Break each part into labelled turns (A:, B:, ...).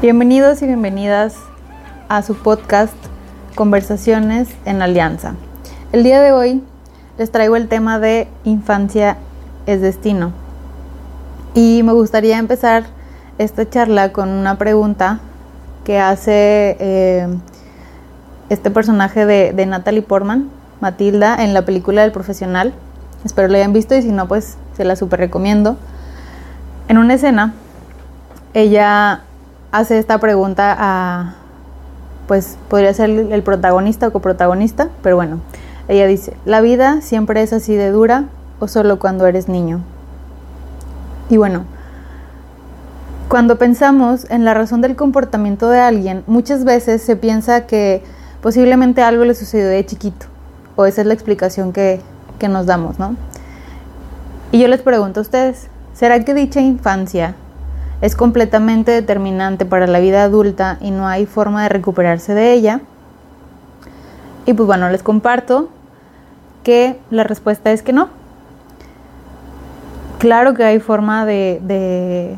A: Bienvenidos y bienvenidas a su podcast Conversaciones en Alianza. El día de hoy les traigo el tema de infancia es destino. Y me gustaría empezar esta charla con una pregunta que hace eh, este personaje de, de Natalie Portman, Matilda, en la película del profesional. Espero lo hayan visto y si no, pues se la super recomiendo. En una escena, ella hace esta pregunta a, pues podría ser el protagonista o coprotagonista, pero bueno, ella dice, ¿la vida siempre es así de dura o solo cuando eres niño? Y bueno, cuando pensamos en la razón del comportamiento de alguien, muchas veces se piensa que posiblemente algo le sucedió de chiquito, o esa es la explicación que, que nos damos, ¿no? Y yo les pregunto a ustedes, ¿será que dicha infancia es completamente determinante para la vida adulta y no hay forma de recuperarse de ella. Y pues bueno, les comparto que la respuesta es que no. Claro que hay forma de, de,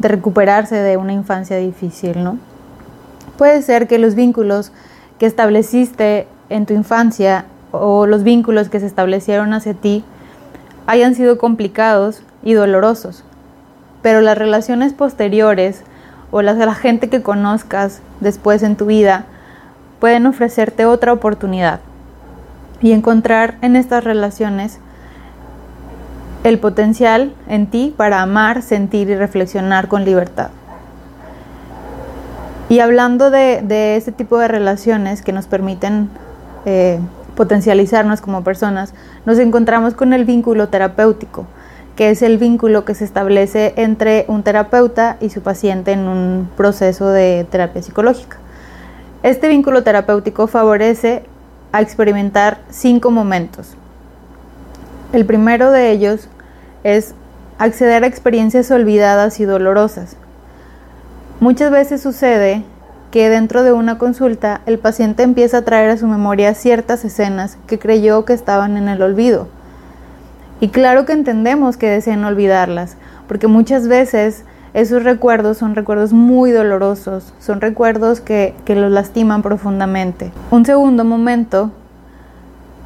A: recuperarse de una infancia difícil, ¿no? Puede ser que los vínculos que estableciste en tu infancia o los vínculos que se establecieron hacia ti hayan sido complicados y dolorosos pero las relaciones posteriores o las de la gente que conozcas después en tu vida pueden ofrecerte otra oportunidad y encontrar en estas relaciones el potencial en ti para amar, sentir y reflexionar con libertad. Y hablando de, de ese tipo de relaciones que nos permiten eh, potencializarnos como personas, nos encontramos con el vínculo terapéutico que es el vínculo que se establece entre un terapeuta y su paciente en un proceso de terapia psicológica. Este vínculo terapéutico favorece a experimentar cinco momentos. El primero de ellos es acceder a experiencias olvidadas y dolorosas. Muchas veces sucede que dentro de una consulta el paciente empieza a traer a su memoria ciertas escenas que creyó que estaban en el olvido y claro que entendemos que deseen olvidarlas, porque muchas veces esos recuerdos son recuerdos muy dolorosos, son recuerdos que, que los lastiman profundamente. Un segundo momento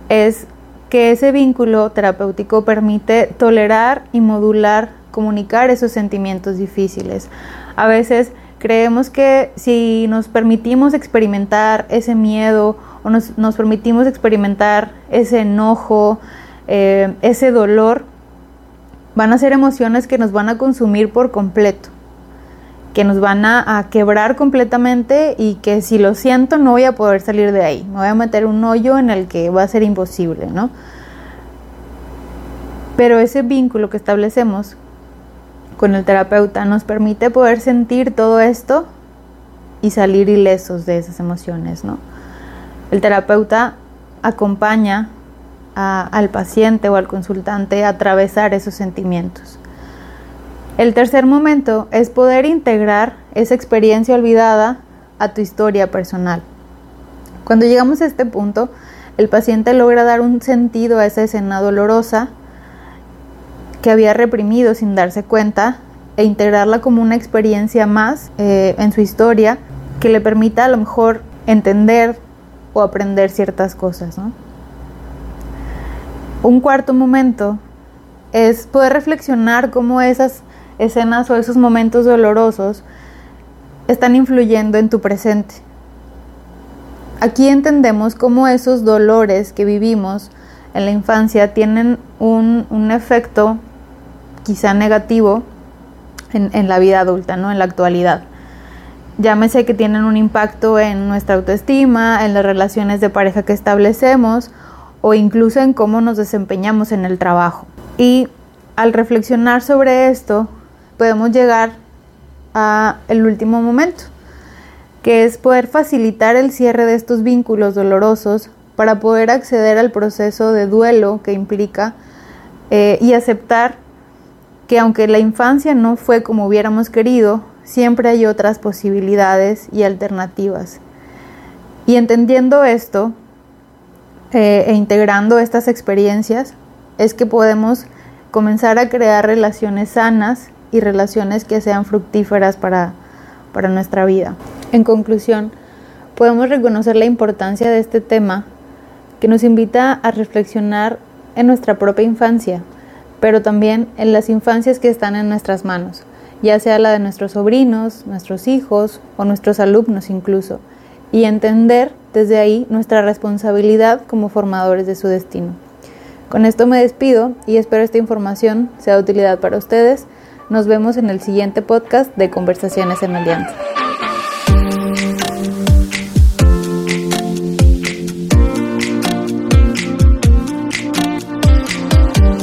A: es que ese vínculo terapéutico permite tolerar y modular, comunicar esos sentimientos difíciles. A veces creemos que si nos permitimos experimentar ese miedo o nos, nos permitimos experimentar ese enojo, eh, ese dolor, van a ser emociones que nos van a consumir por completo, que nos van a, quebrar completamente y que si lo siento no voy a poder salir de ahí, me voy a meter un hoyo en el que va a ser imposible, ¿no? Pero ese vínculo que establecemos con el terapeuta nos permite poder sentir todo esto y salir ilesos de esas emociones, ¿no? El terapeuta acompaña al paciente o al consultante atravesar esos sentimientos. El tercer momento es poder integrar esa experiencia olvidada a tu historia personal. Cuando llegamos a este punto, el paciente logra dar un sentido a esa escena dolorosa que había reprimido sin darse cuenta e integrarla como una experiencia más eh, en su historia que le permita a lo mejor entender o aprender ciertas cosas. ¿no? Un cuarto momento es poder reflexionar cómo esas escenas o esos momentos dolorosos están influyendo en tu presente. Aquí entendemos cómo esos dolores que vivimos en la infancia tienen un, efecto quizá negativo en, en, la vida adulta, ¿no? en la actualidad. Llámese que tienen un impacto en nuestra autoestima, en las relaciones de pareja que establecemos o incluso en cómo nos desempeñamos en el trabajo. Y al reflexionar sobre esto, podemos llegar a el último momento, que es poder facilitar el cierre de estos vínculos dolorosos para poder acceder al proceso de duelo que implica eh, y aceptar que aunque la infancia no fue como hubiéramos querido, siempre hay otras posibilidades y alternativas. Y entendiendo esto, eh, e integrando estas experiencias es que podemos comenzar a crear relaciones sanas y relaciones que sean fructíferas para, para nuestra vida. En conclusión, podemos reconocer la importancia de este tema que nos invita a reflexionar en nuestra propia infancia, pero también en las infancias que están en nuestras manos, ya sea la de nuestros sobrinos, nuestros hijos o nuestros alumnos incluso, y entender desde ahí nuestra responsabilidad como formadores de su destino. Con esto me despido y espero esta información sea de utilidad para ustedes. Nos vemos en el siguiente podcast de Conversaciones en Alianza.